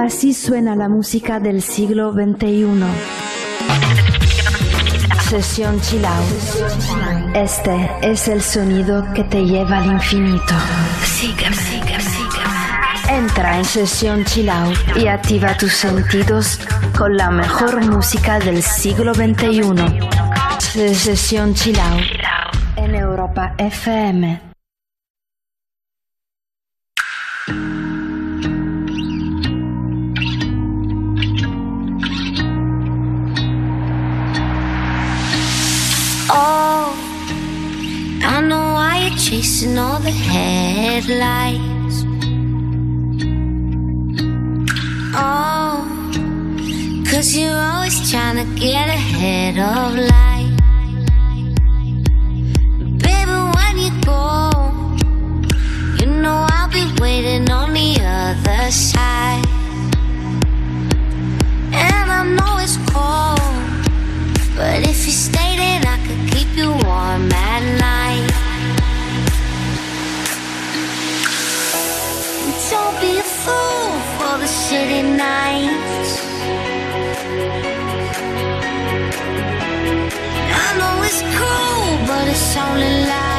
Así suena la música del siglo XXI. Sesión Chill Out. Este es el sonido que te lleva al infinito. Sígueme, sígueme, sígueme. Entra en Sesión Chill Out y activa tus sentidos con la mejor música del siglo XXI. Sesión Chill Out en Europa FM. Headlights. Oh, cause you're always trying to get ahead of life. Baby, when you go, you know I'll be waiting on the other side. And I know it's cold, but if you stay, then I could keep you warm at night. City nights. I know it's cool, but it's only light.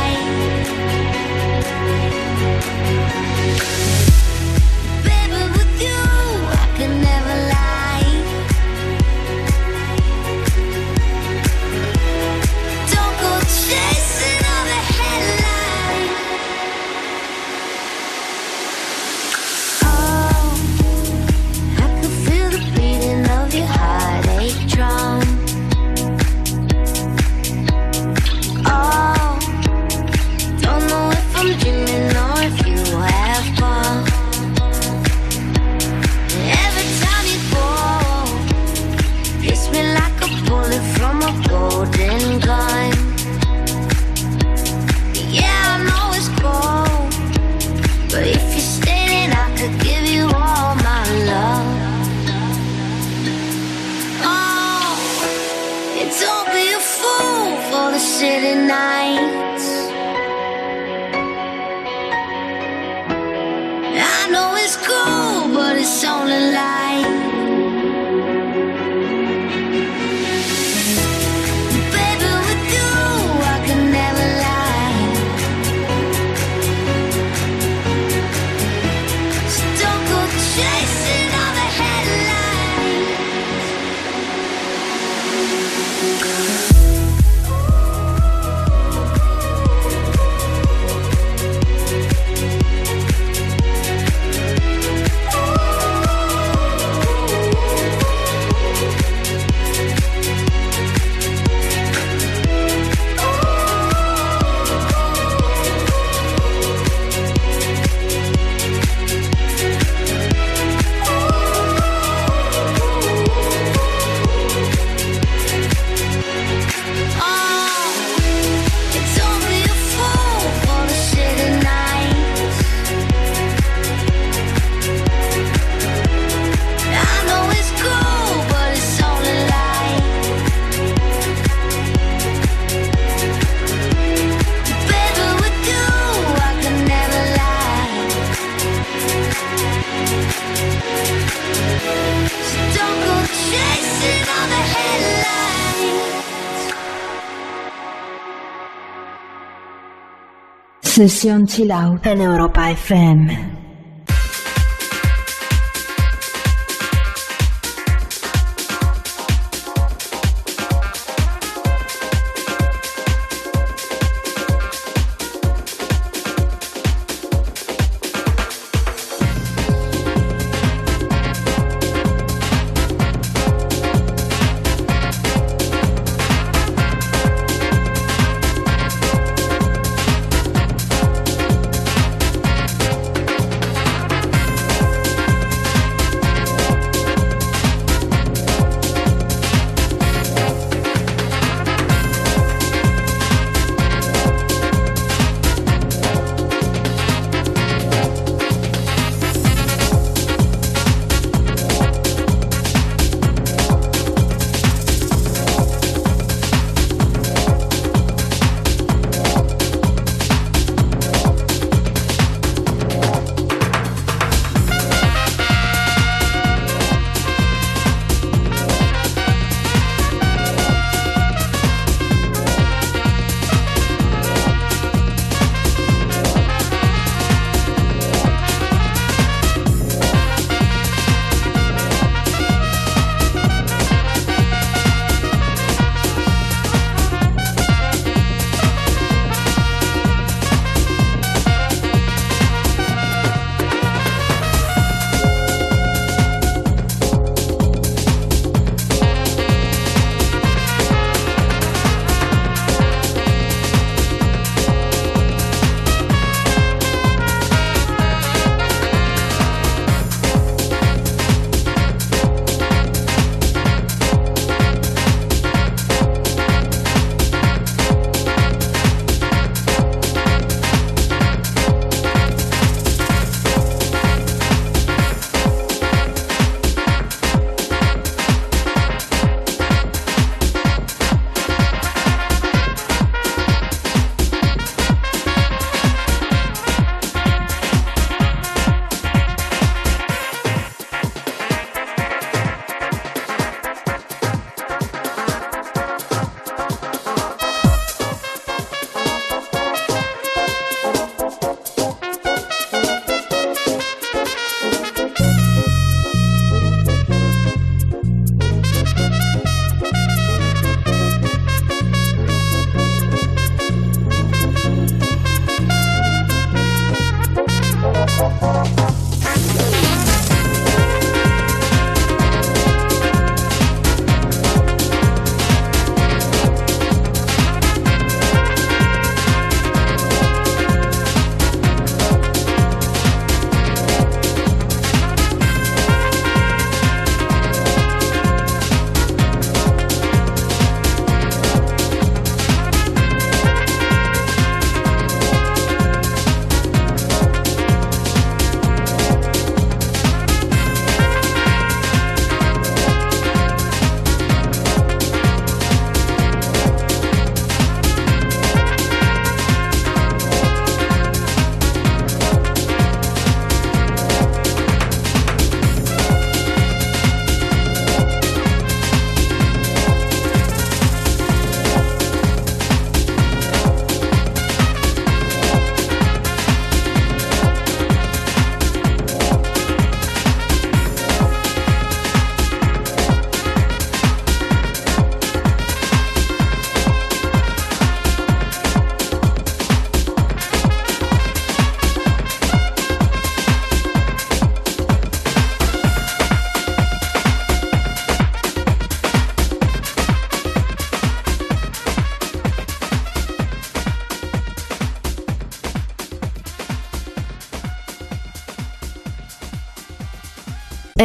Sesión Chill Out en Europa FM.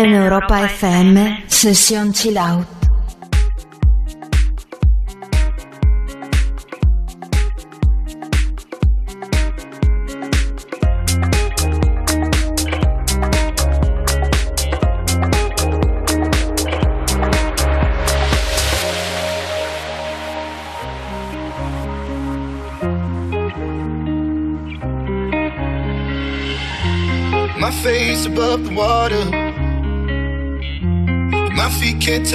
En Europa FM, sesión chill out. Above the water.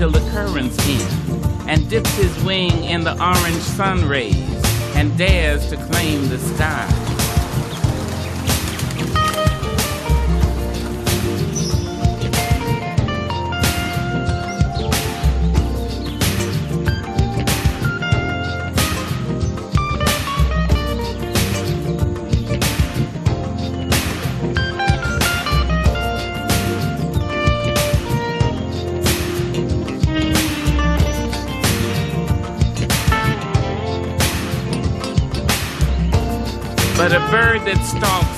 Till the currents end, and dips his wing in the orange sun rays and dares to claim the sky.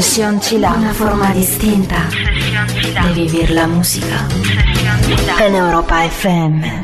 Session Chila. Una forma distinta di vivere la musica. En Europa FM.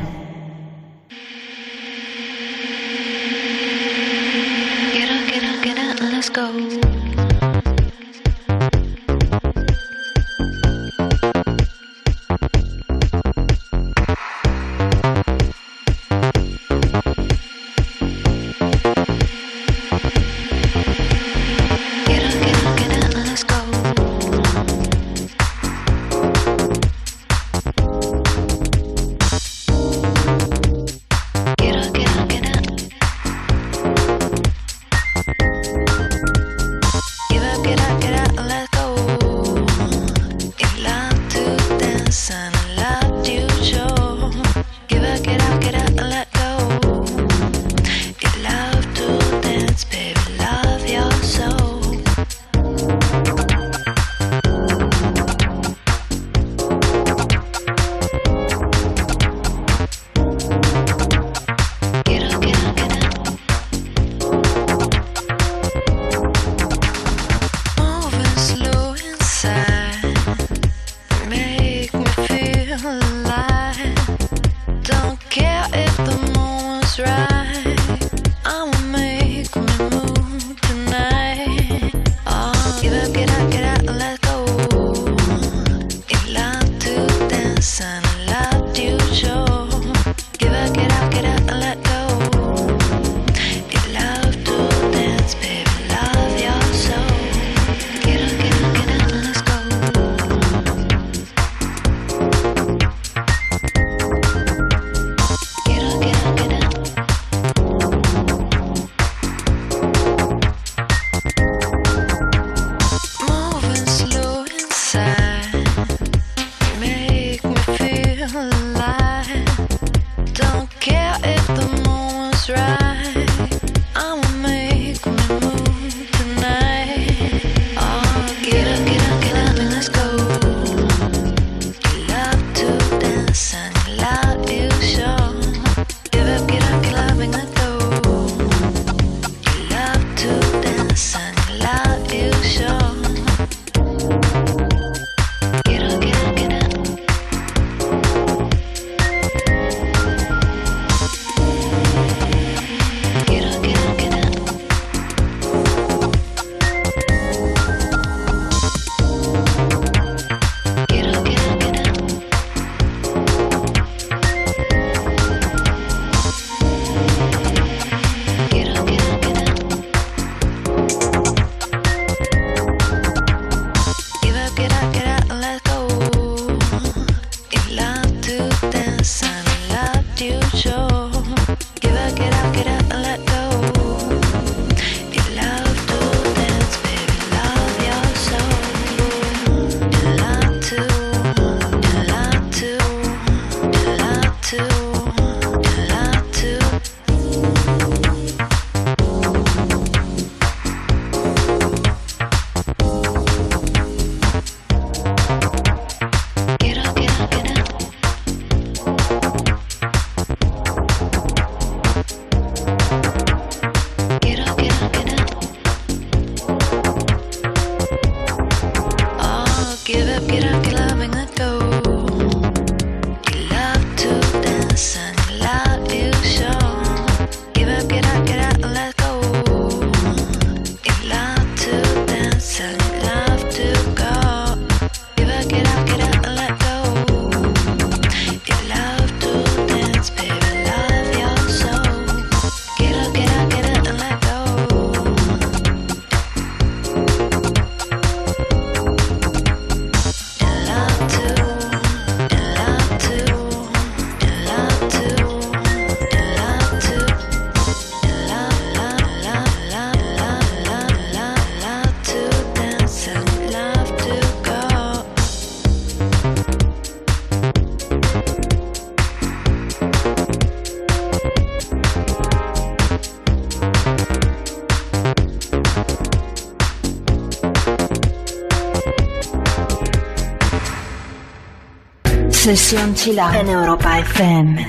Sesión Chill Out en Europa FM.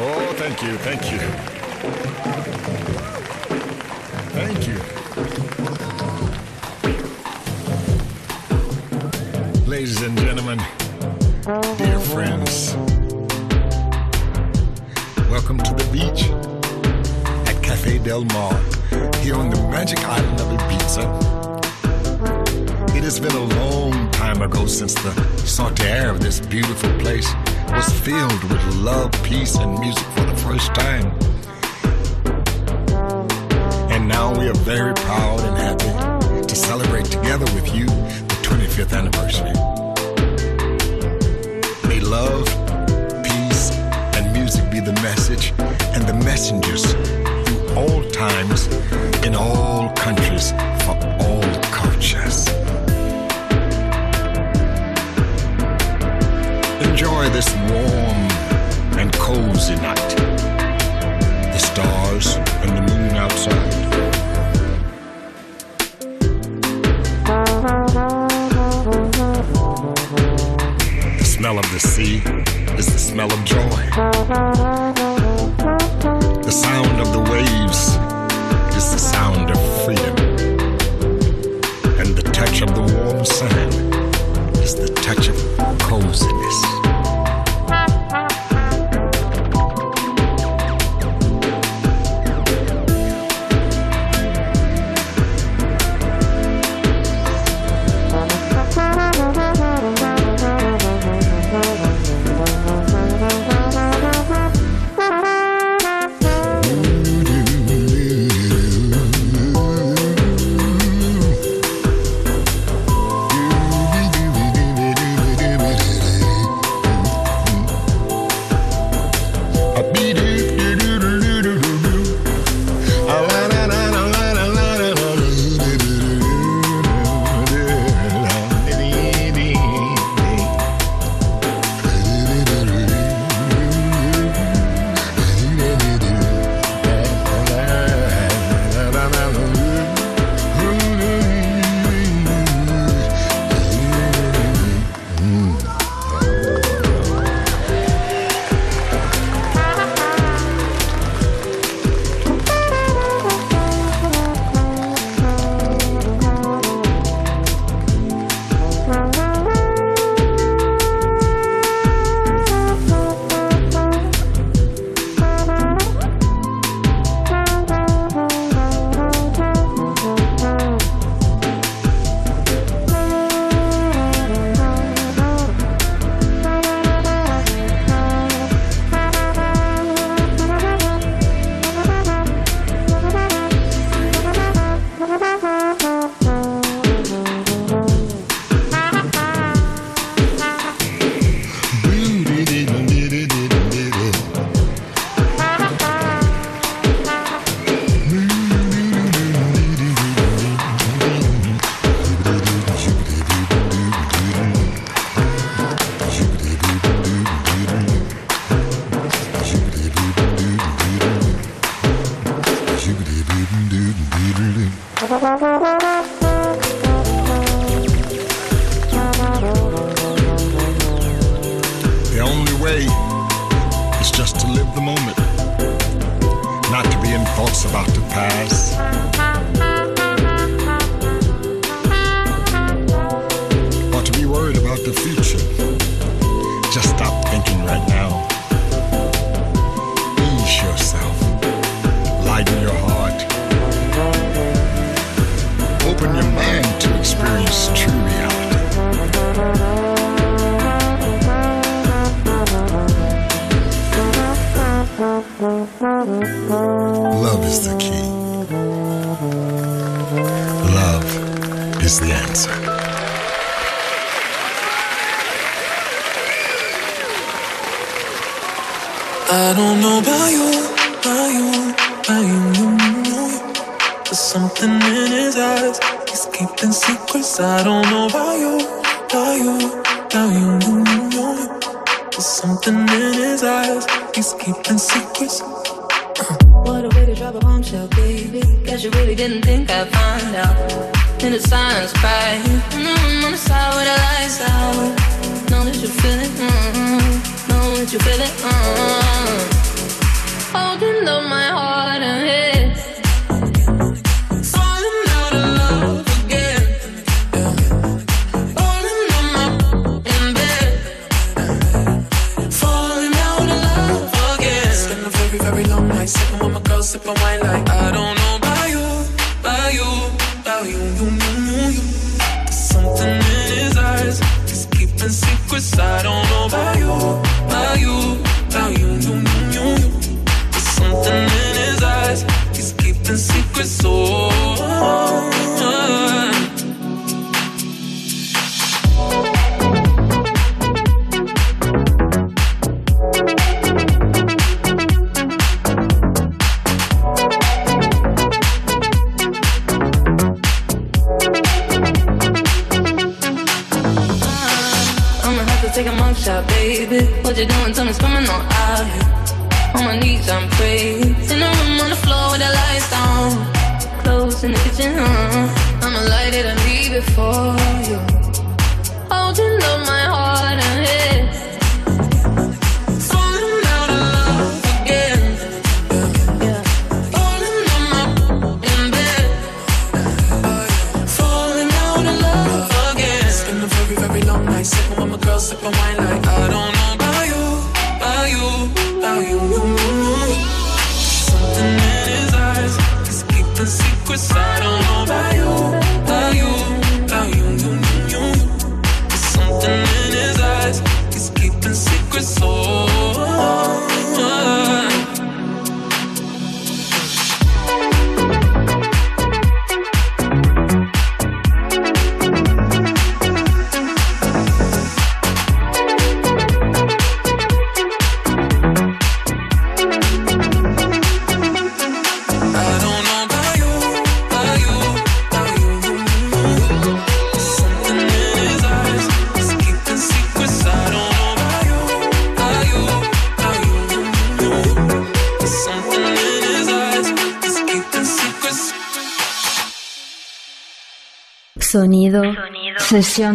Oh, thank you, thank you. Air of this beautiful place was filled with love, peace, and music for the first time. And now we are very proud and happy to celebrate together with you the 25th anniversary. May love, peace, and music be the message and the messengers through all times,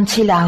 凄凉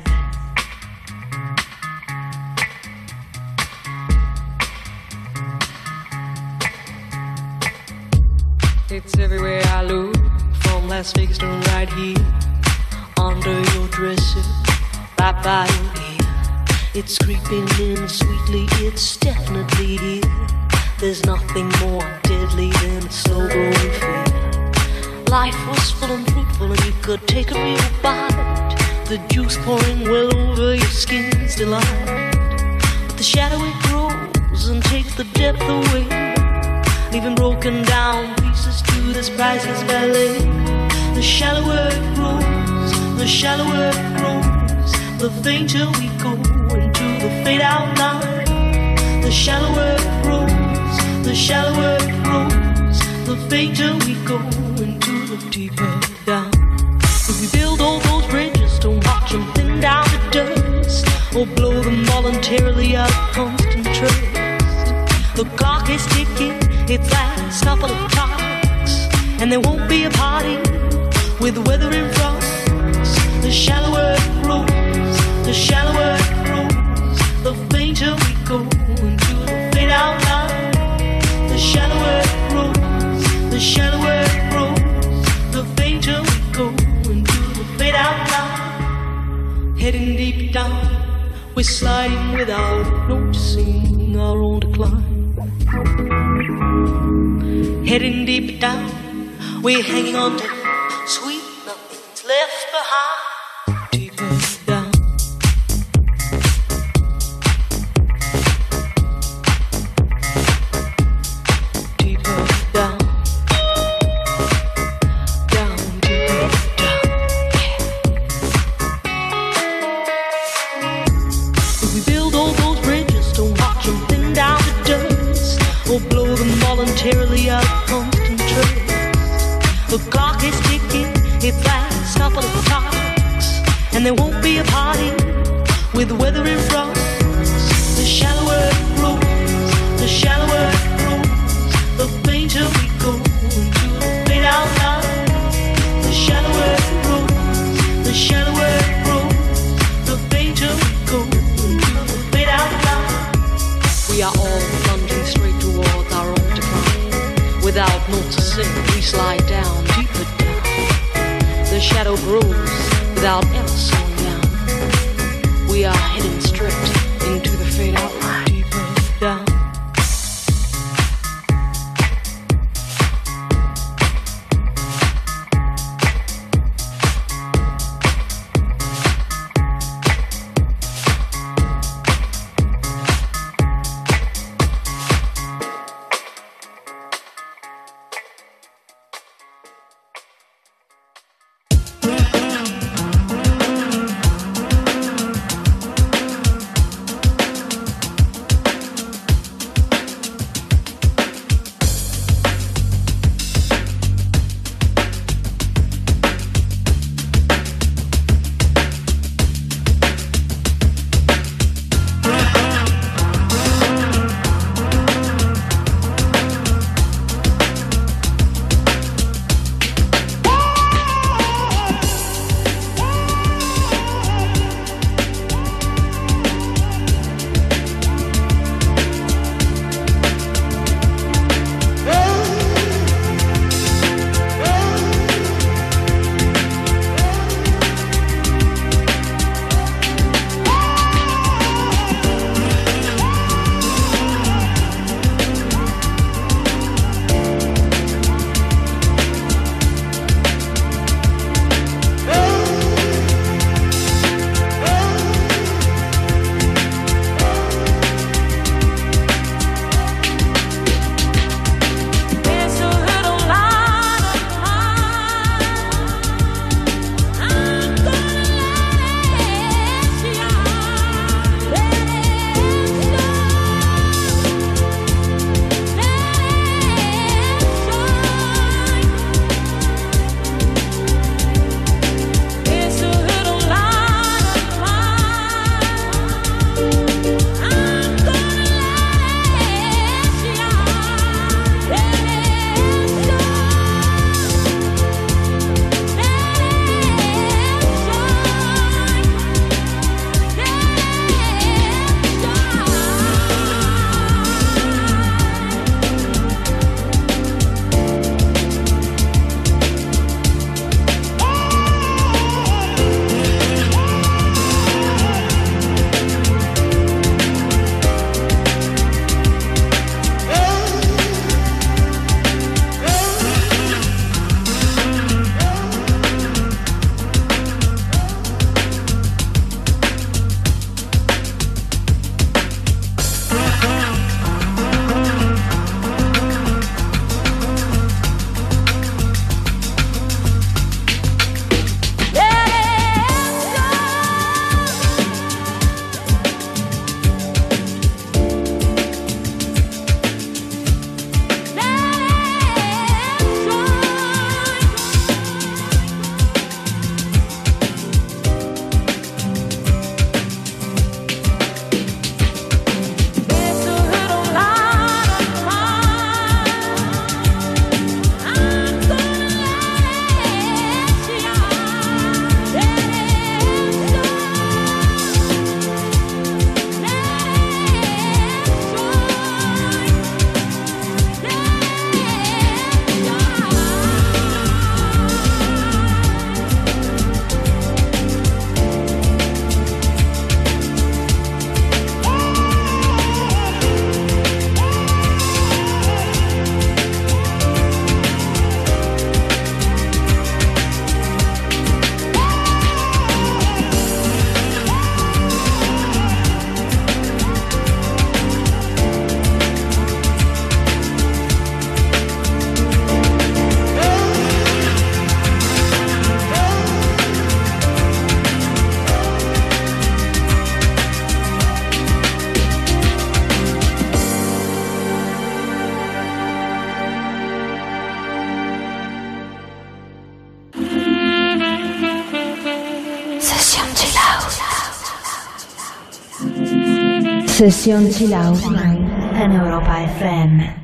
Until we go into the fade out line, the shallower it grows, the shallower it grows, the fainter we go into the deeper down. If we build all those bridges, don't watch them thin down to dust, or blow them voluntarily out of constant trust. The clock is ticking, its last couple of clocks, and there won't be a party with weather. we sliding without noticing our own decline. Heading deep down, we're hanging on to Sesión Chill Out en Europa FM.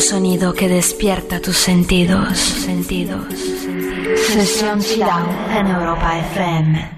Sonido que despierta tus sentidos. sentidos. Sesión Chilao en Europa FM.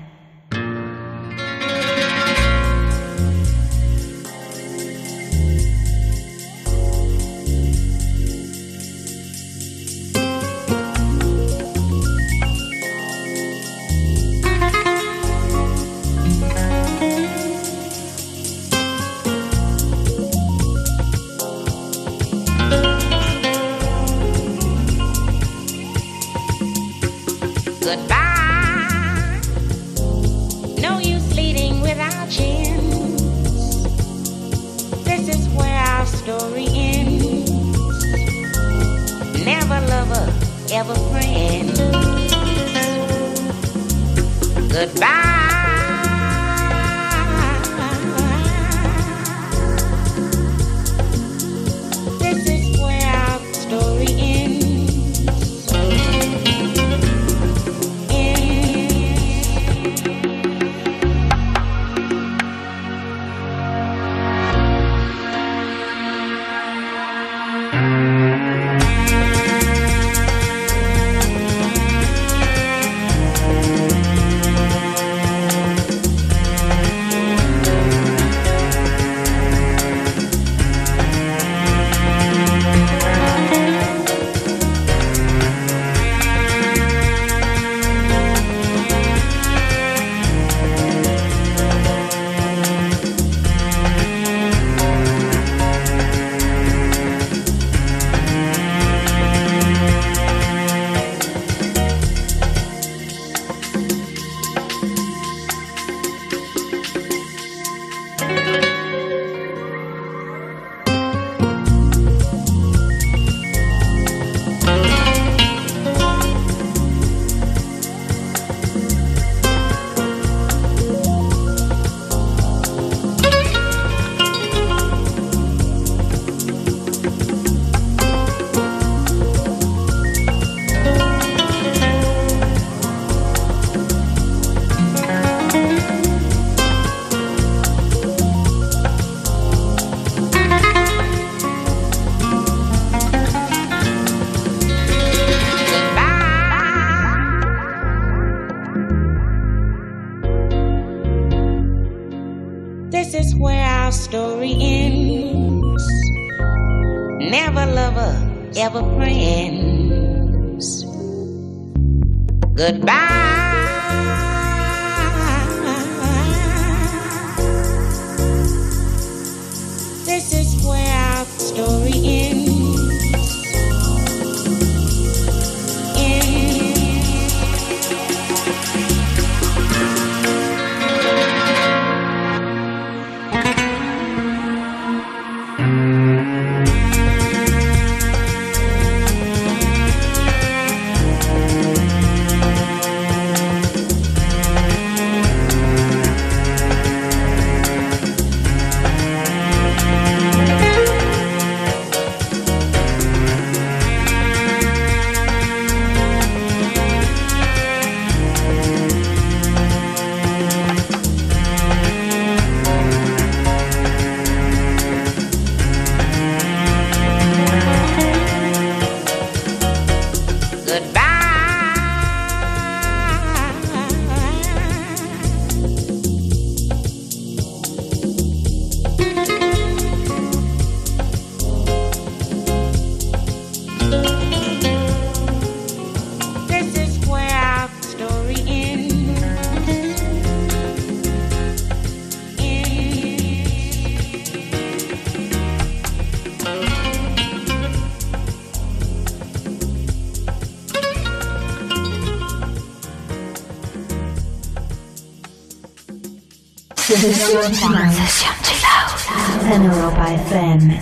Sesión Chill Out. Sesión Chill Out. En Europa FM.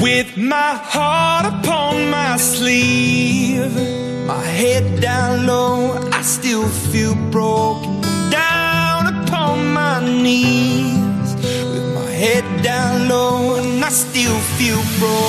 With my heart upon my sleeve, my head down low, I still feel broken. Down upon my knees, with my head down low, and I still feel broken.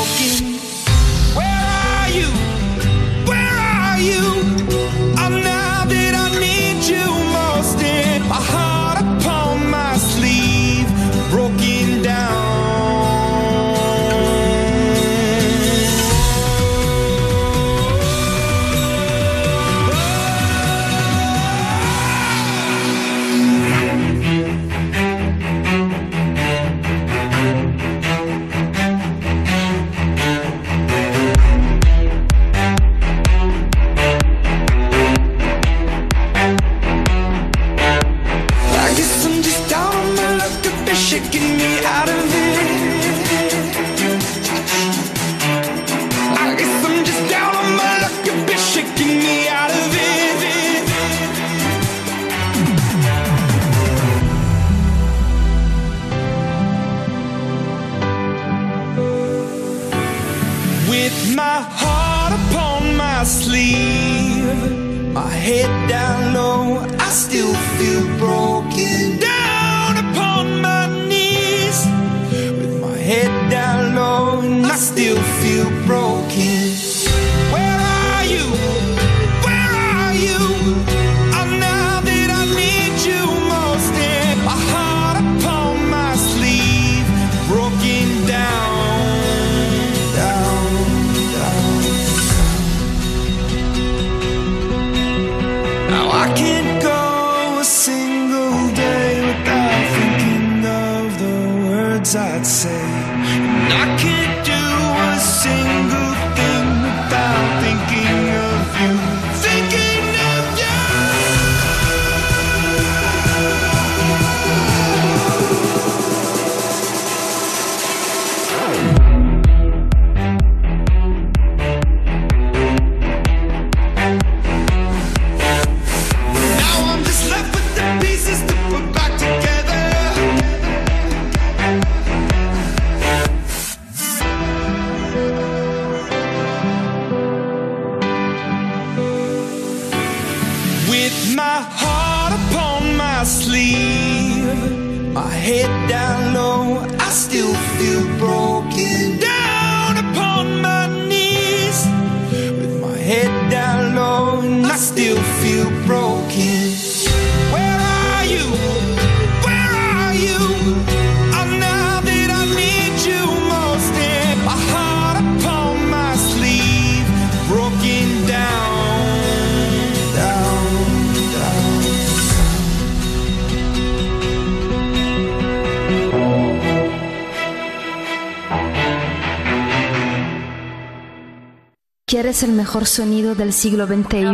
sonido del siglo XXI.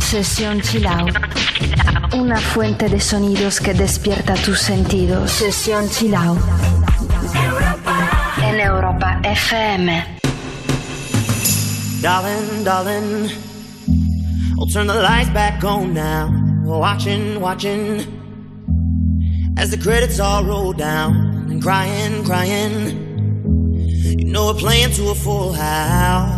Sesión Chill Out. Una fuente de sonidos que despierta tus sentidos. Sesión Chill Out. En Europa FM. Darling, darling. I'll turn the lights back on now. Watching, watching. As the credits all roll down. And crying, crying. You know we're playing to a full house.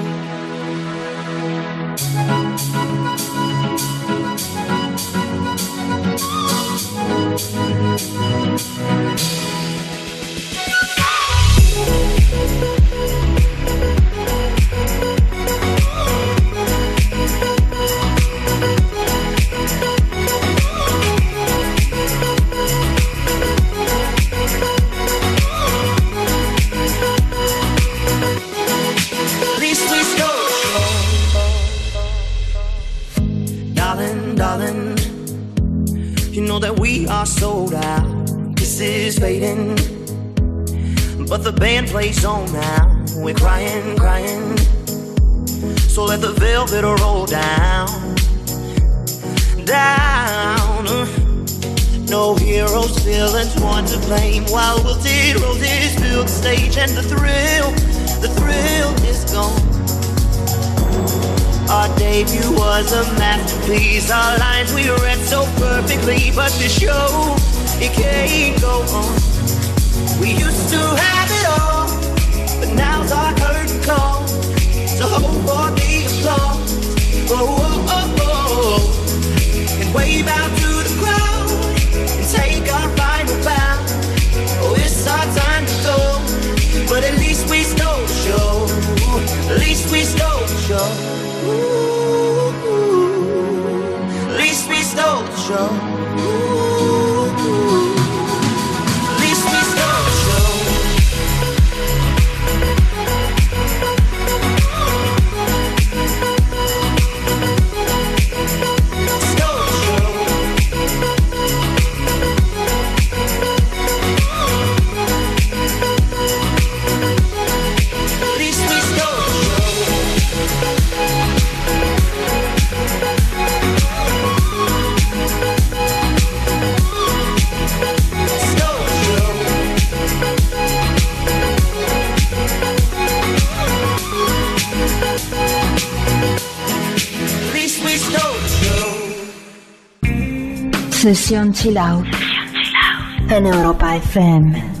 Chill. En Europa FM.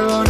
later on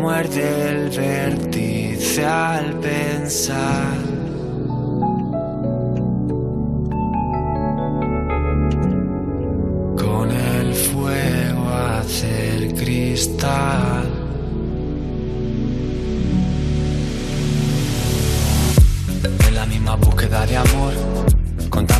Muerde el vértice al pensar. Con el fuego hacer cristal. En la misma búsqueda de amor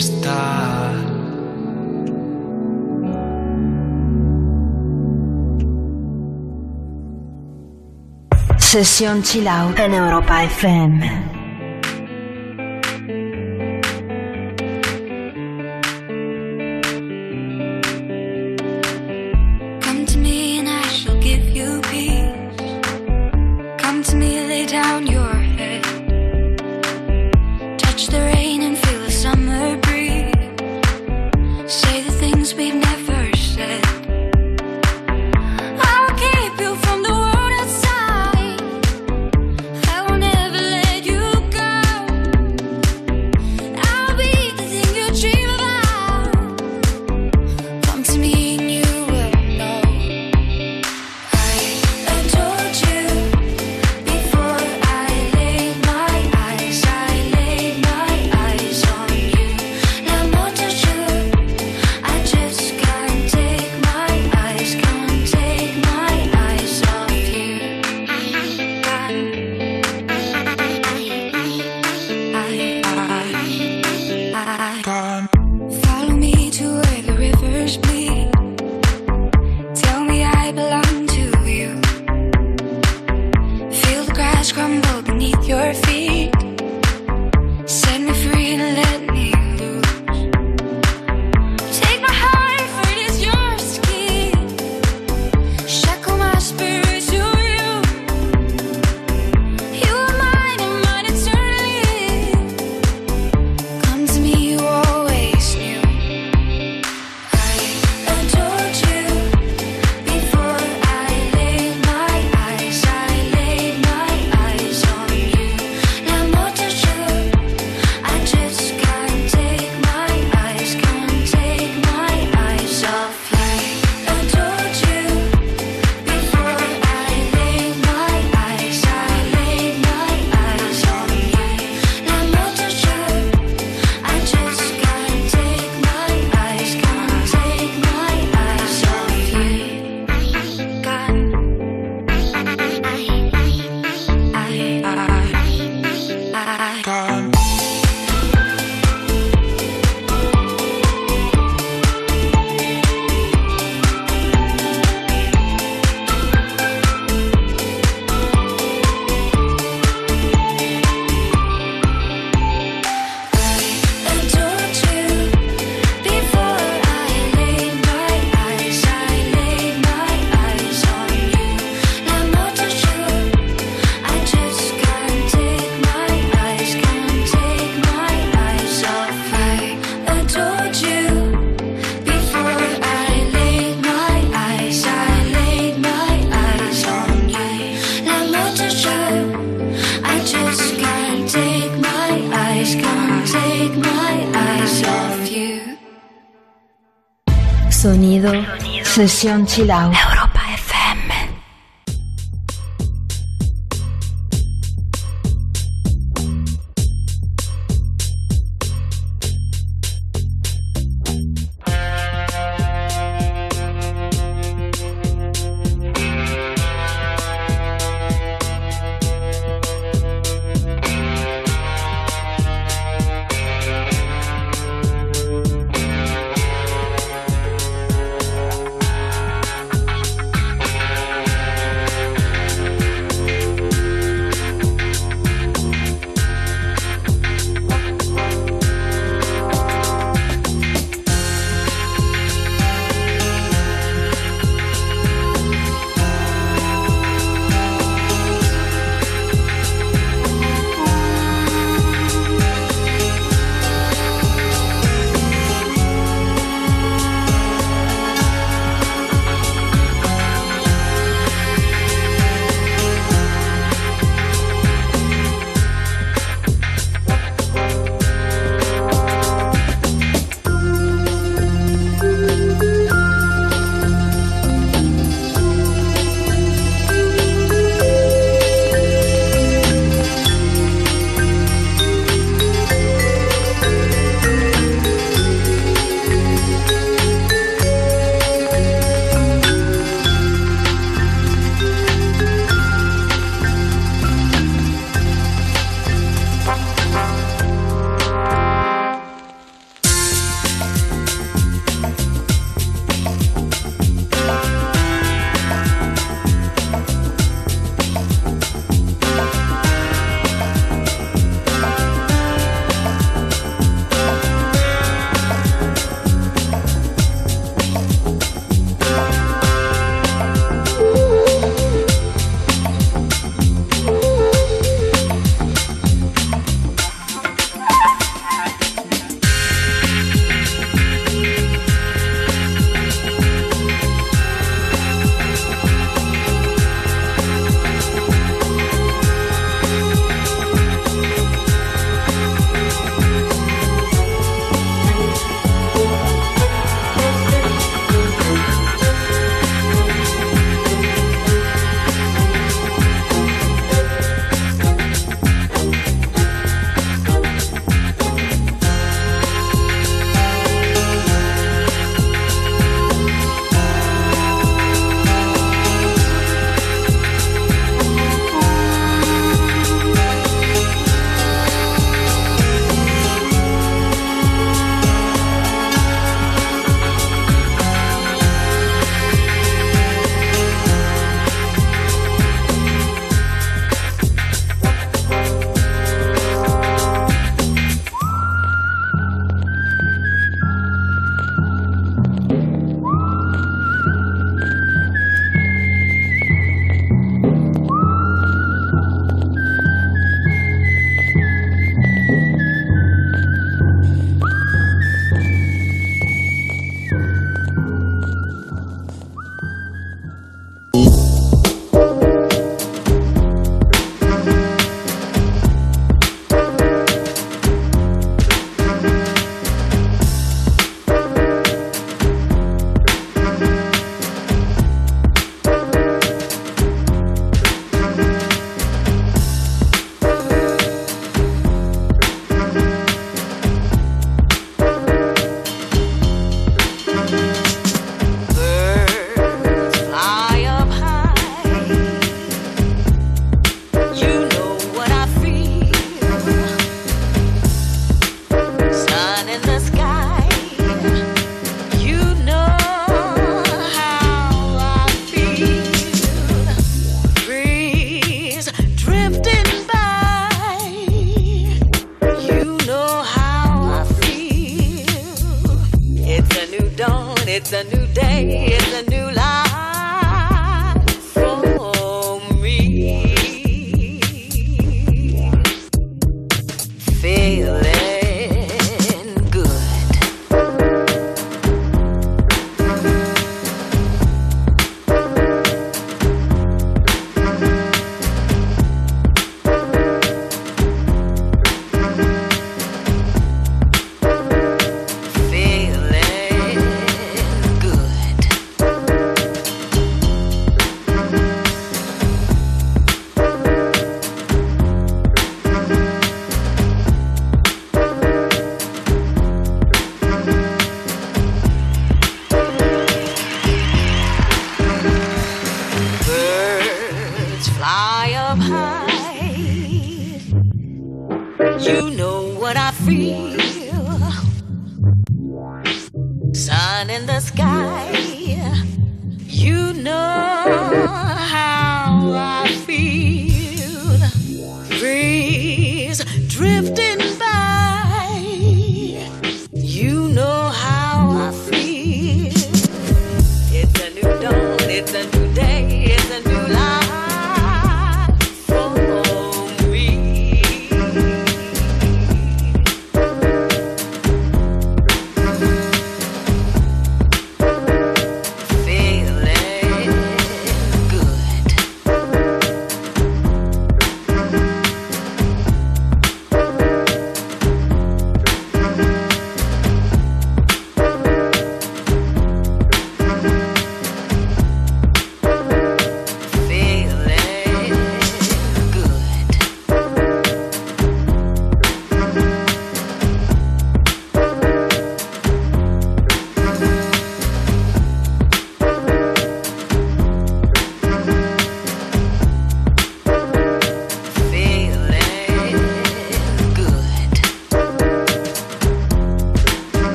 Cristal. Sesión Chill en Europa FM. Sesión Chill Out.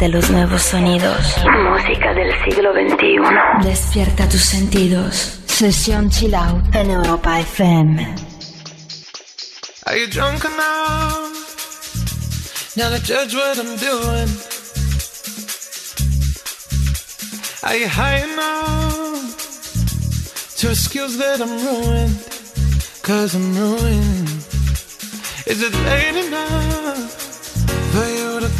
Siente los nuevos sonidos. Música del siglo XXI. Despierta tus sentidos. Sesión Chill Out en Europa FM. Are you drunk enough now to judge what I'm doing? Are you high enough to excuse that I'm ruined? Cause I'm ruined. Is it late enough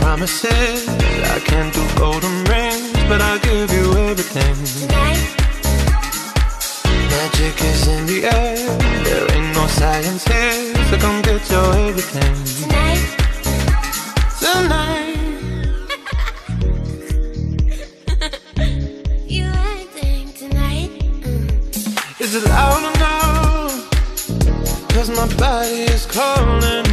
Promises. I can't do golden rings, but I'll give you everything. Tonight. Magic is in the air. There ain't no science here, so come get your everything. Tonight. You acting tonight? Mm. Is it loud or no? Cause my body is calling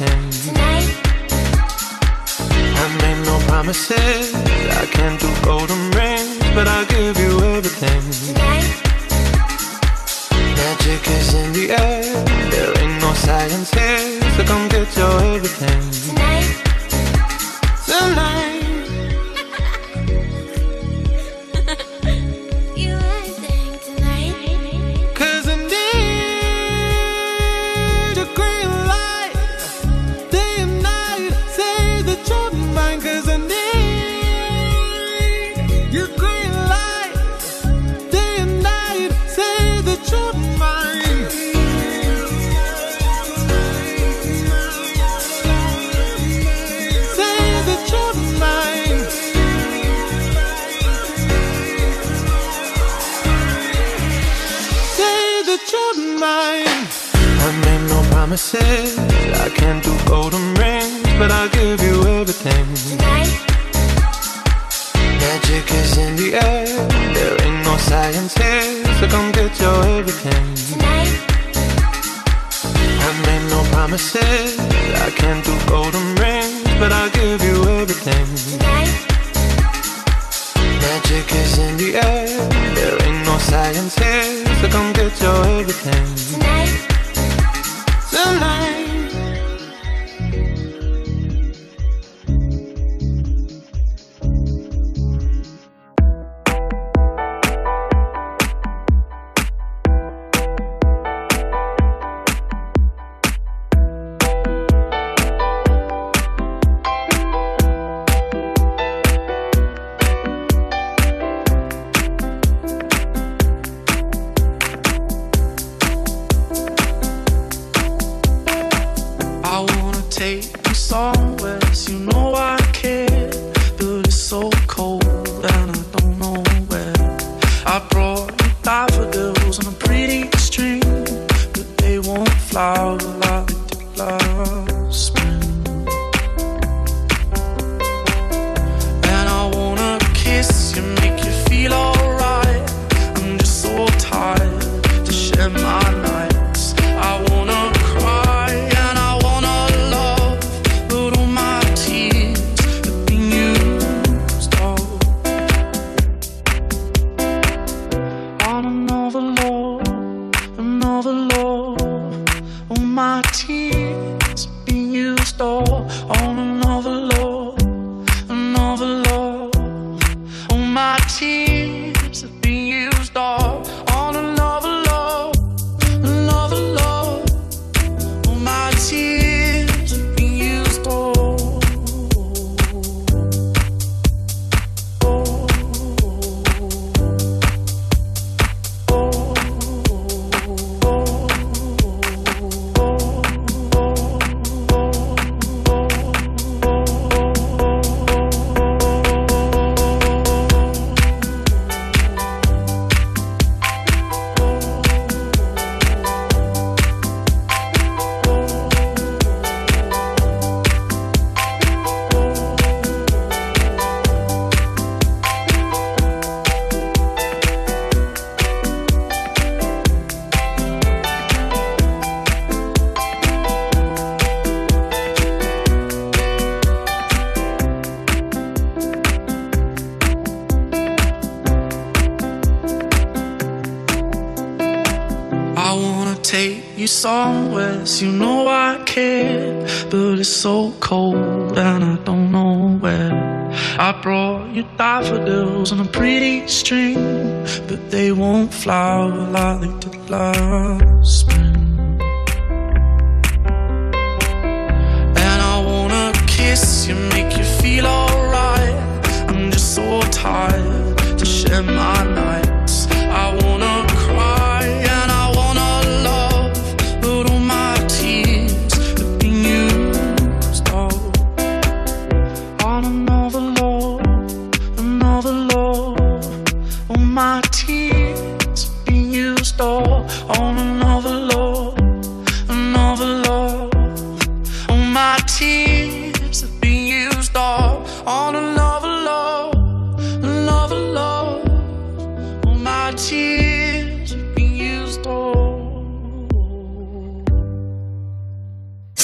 everything. I made no promises. Won't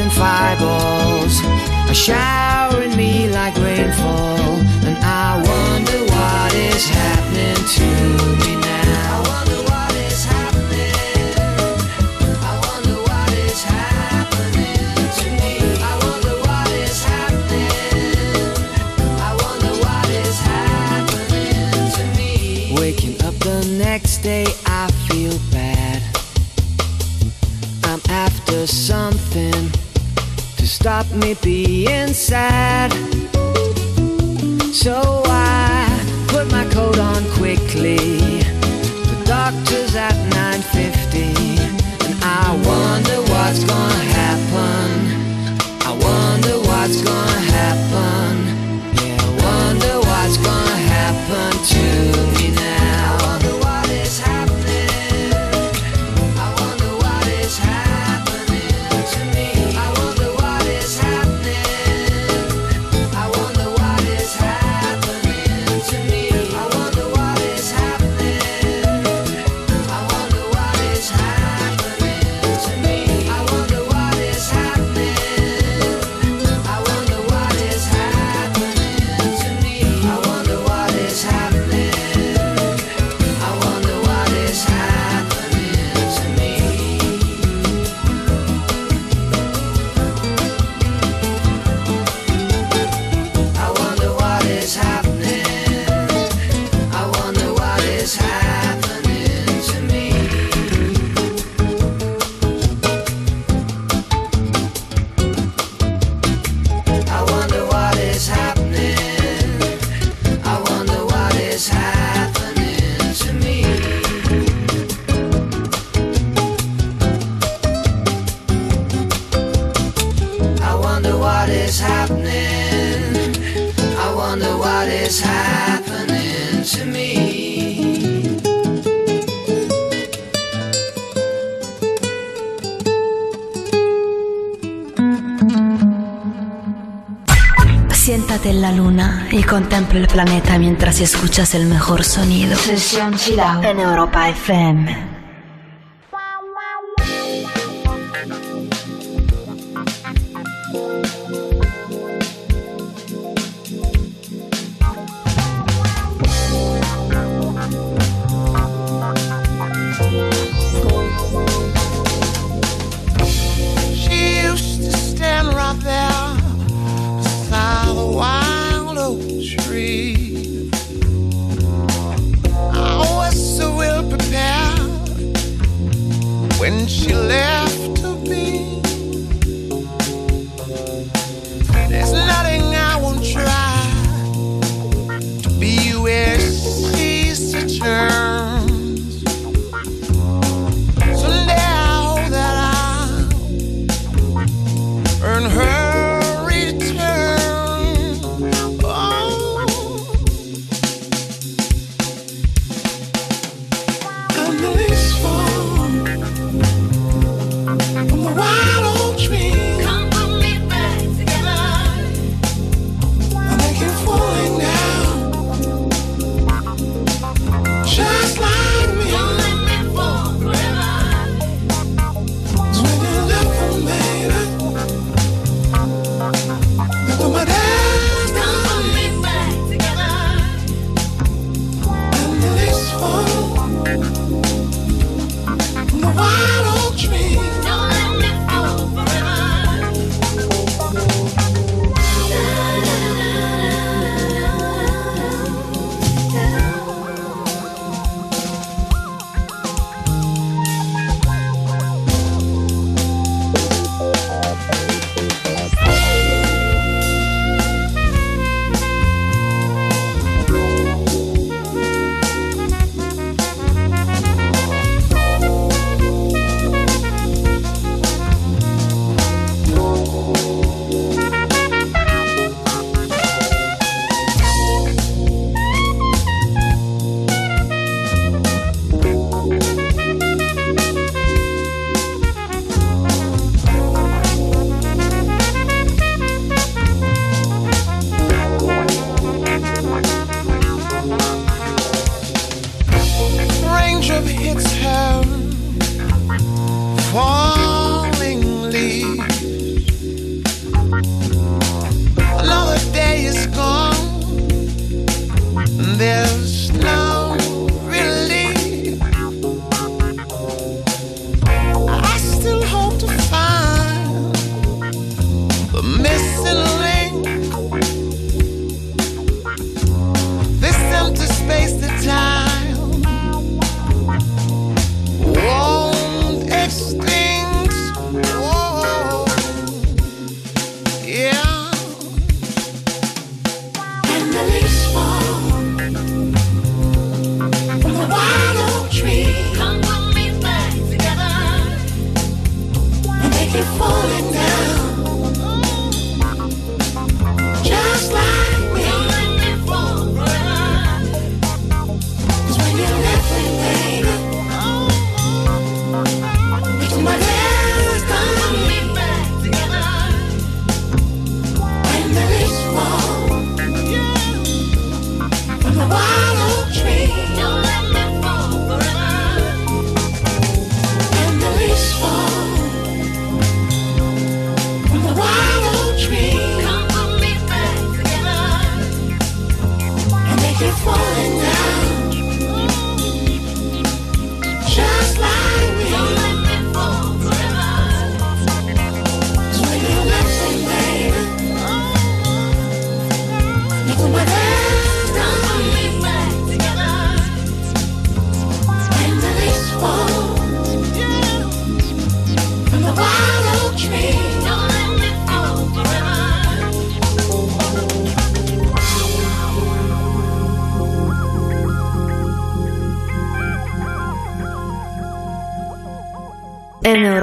and fireballs are showering me like rainfall, and I wonder what is happening to me. stop me being sad. So I put my coat on quickly. The doctor's at 9:50, and I wonder what's gonna happen. I wonder what's gonna happen. Yeah, I wonder what's gonna happen to. si escuchas el mejor sonido. Sesión Chilao en Europa FM.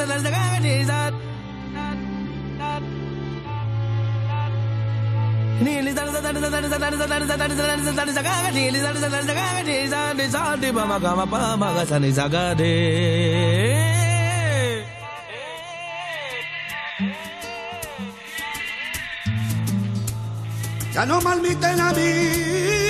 de las de Gabriel. Ya no malmiten a mí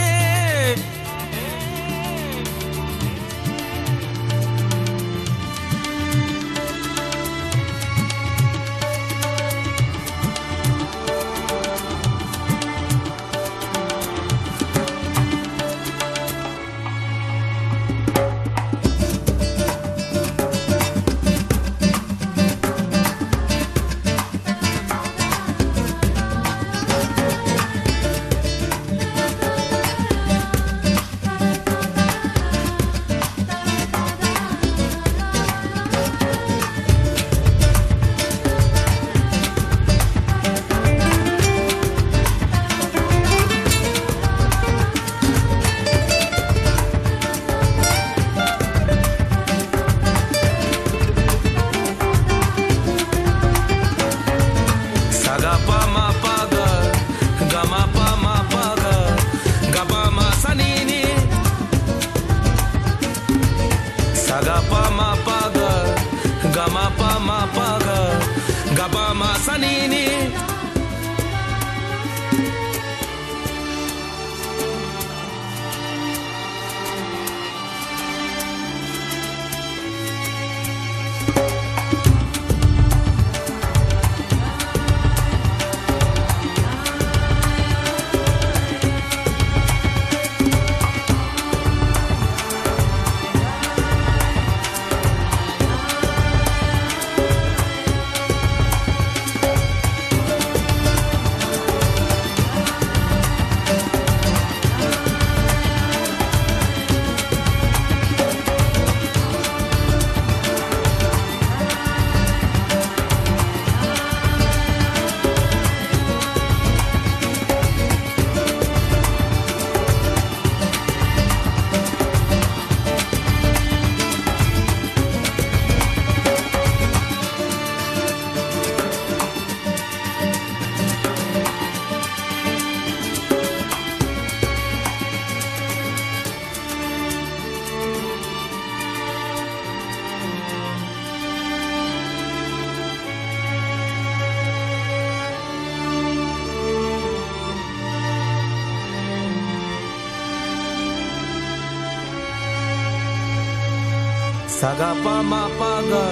Gapa ma pa ga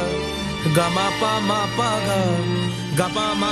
Gama pa ma pa Gapa ma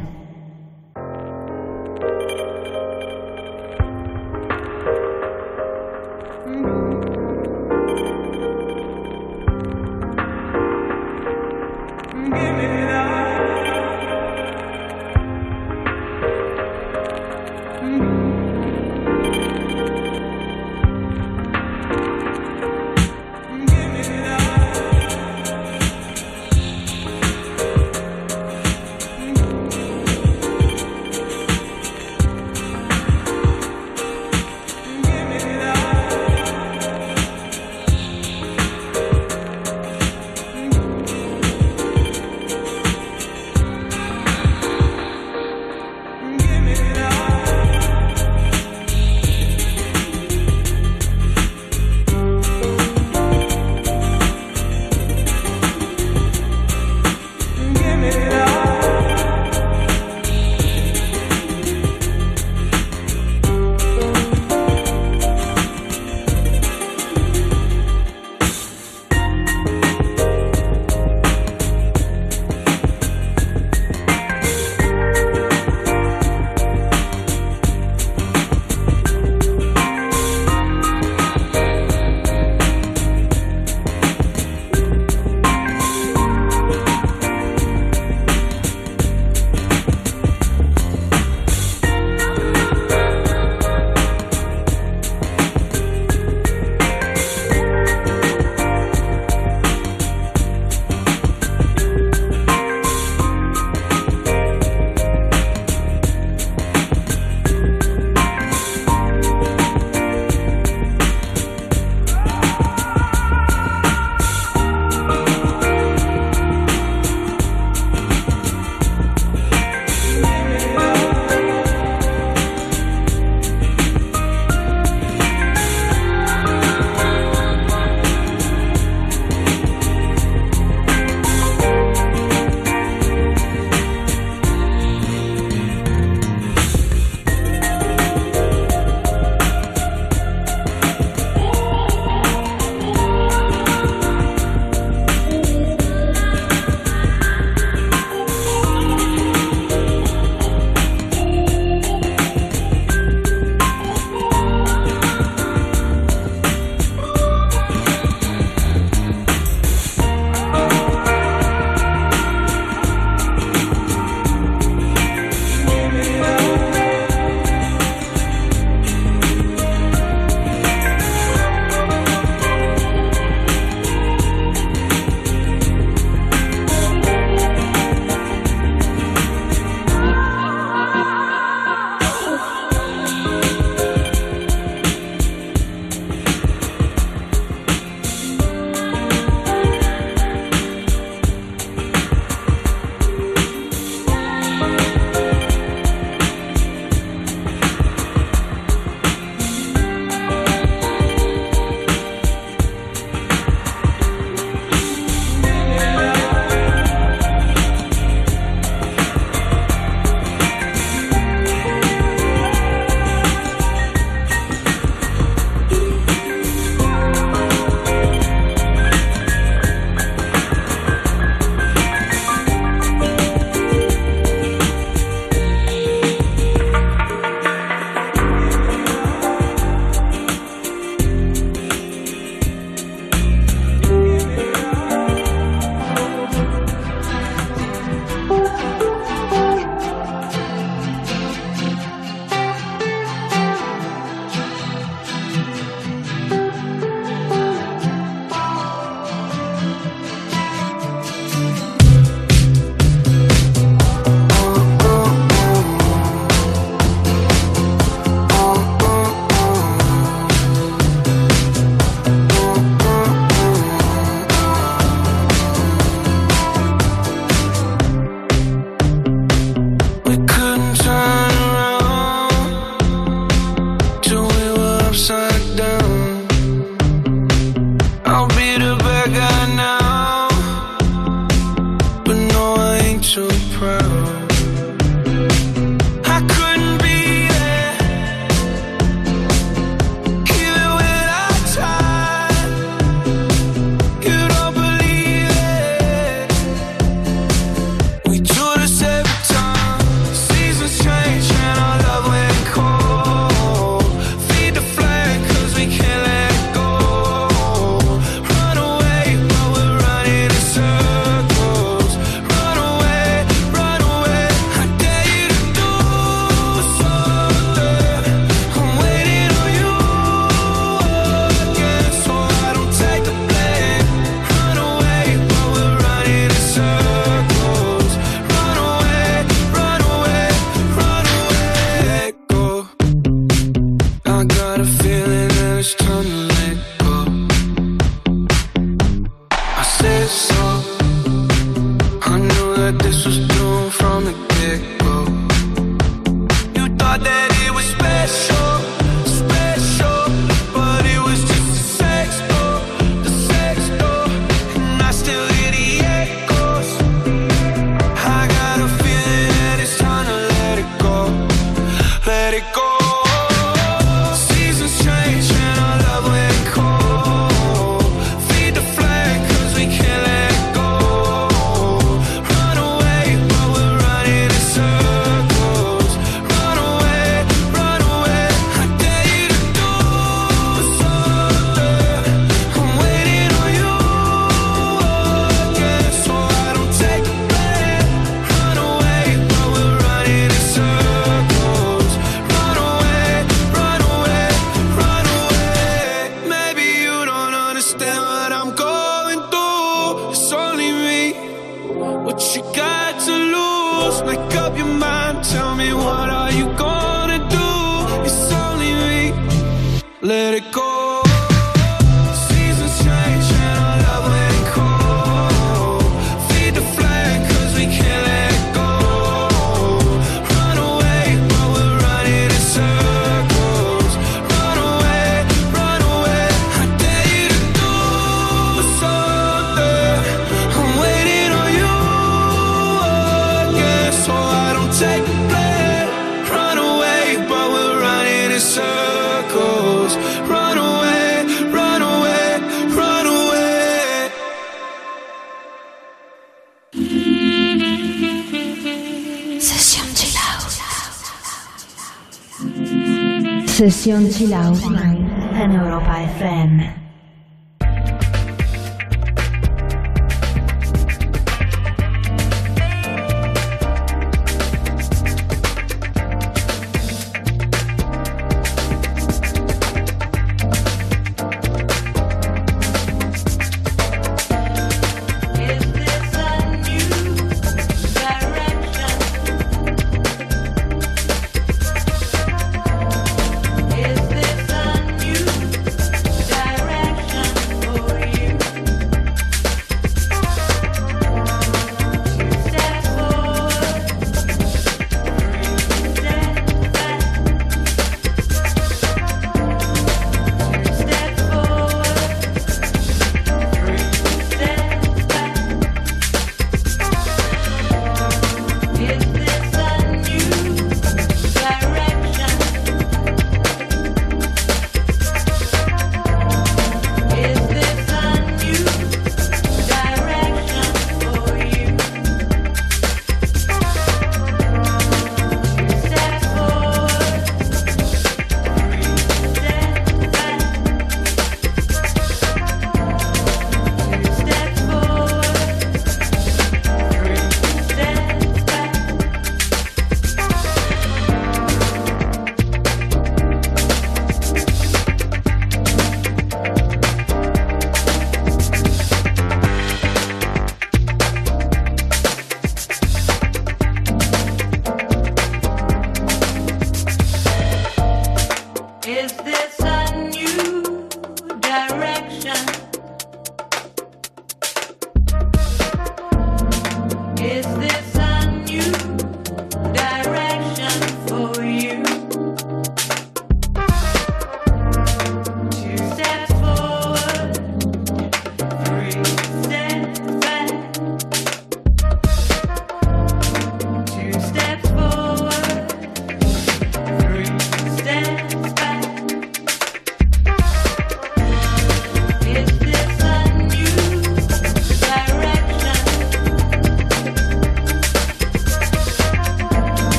Sesión Chill Out Europa.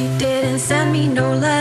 you didn't send me no letter.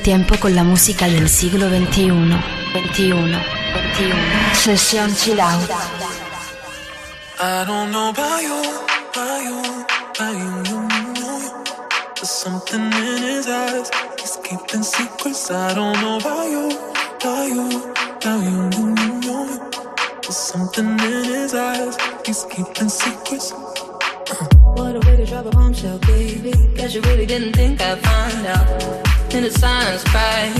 tiempo con la música del siglo XXI. 21, 21. Sesión chill out. I don't know about you, about you, about you, you, you. There's something in his eyes. He's keeping secrets. I don't know about you, about you, about you, you, you. There's something in his eyes. He's keeping secrets. Uh. What a way to drop a bombshell, baby. Guess you really didn't think I'd find out. signs back.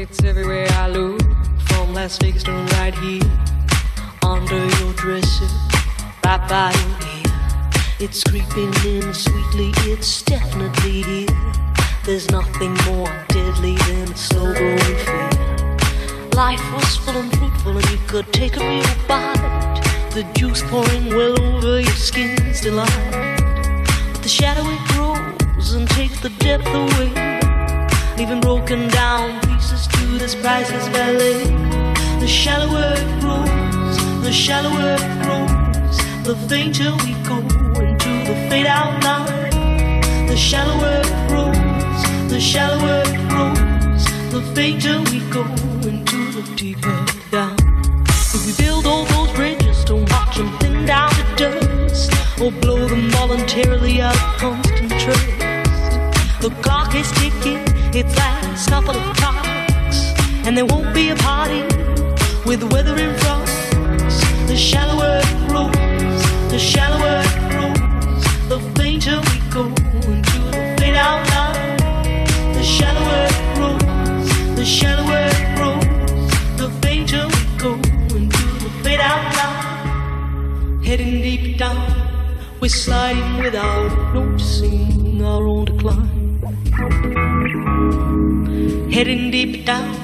It's everywhere I look, from Las Vegas to right here, under your dresser, right by your ear. It's creeping in sweetly, it's definitely here. There's nothing more deadly than a slow growing fear. Life was full and fruitful, and you could take a real bite. The juice pouring well over your skin's delight. But the shadow it grows and takes the depth away leaving broken down pieces to this priceless ballet. The shallower it grows, the shallower it grows, the fainter we go into the fade out line. The shallower it grows, the shallower it grows, the fainter we go into the deeper down. If we build all those bridges, don't watch them thin down to dust, or blow them voluntarily out of constant trust. The clock is ticking, its last couple of clocks, and there won't be a party with the weather in front. The shallower it grows, the shallower it grows, the fainter we go into the fade out line. The shallower it grows, the shallower it grows, the fainter we go into the fade out line. Heading deep down, we're sliding without noticing our own decline. Heading deep down,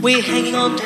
we're hanging on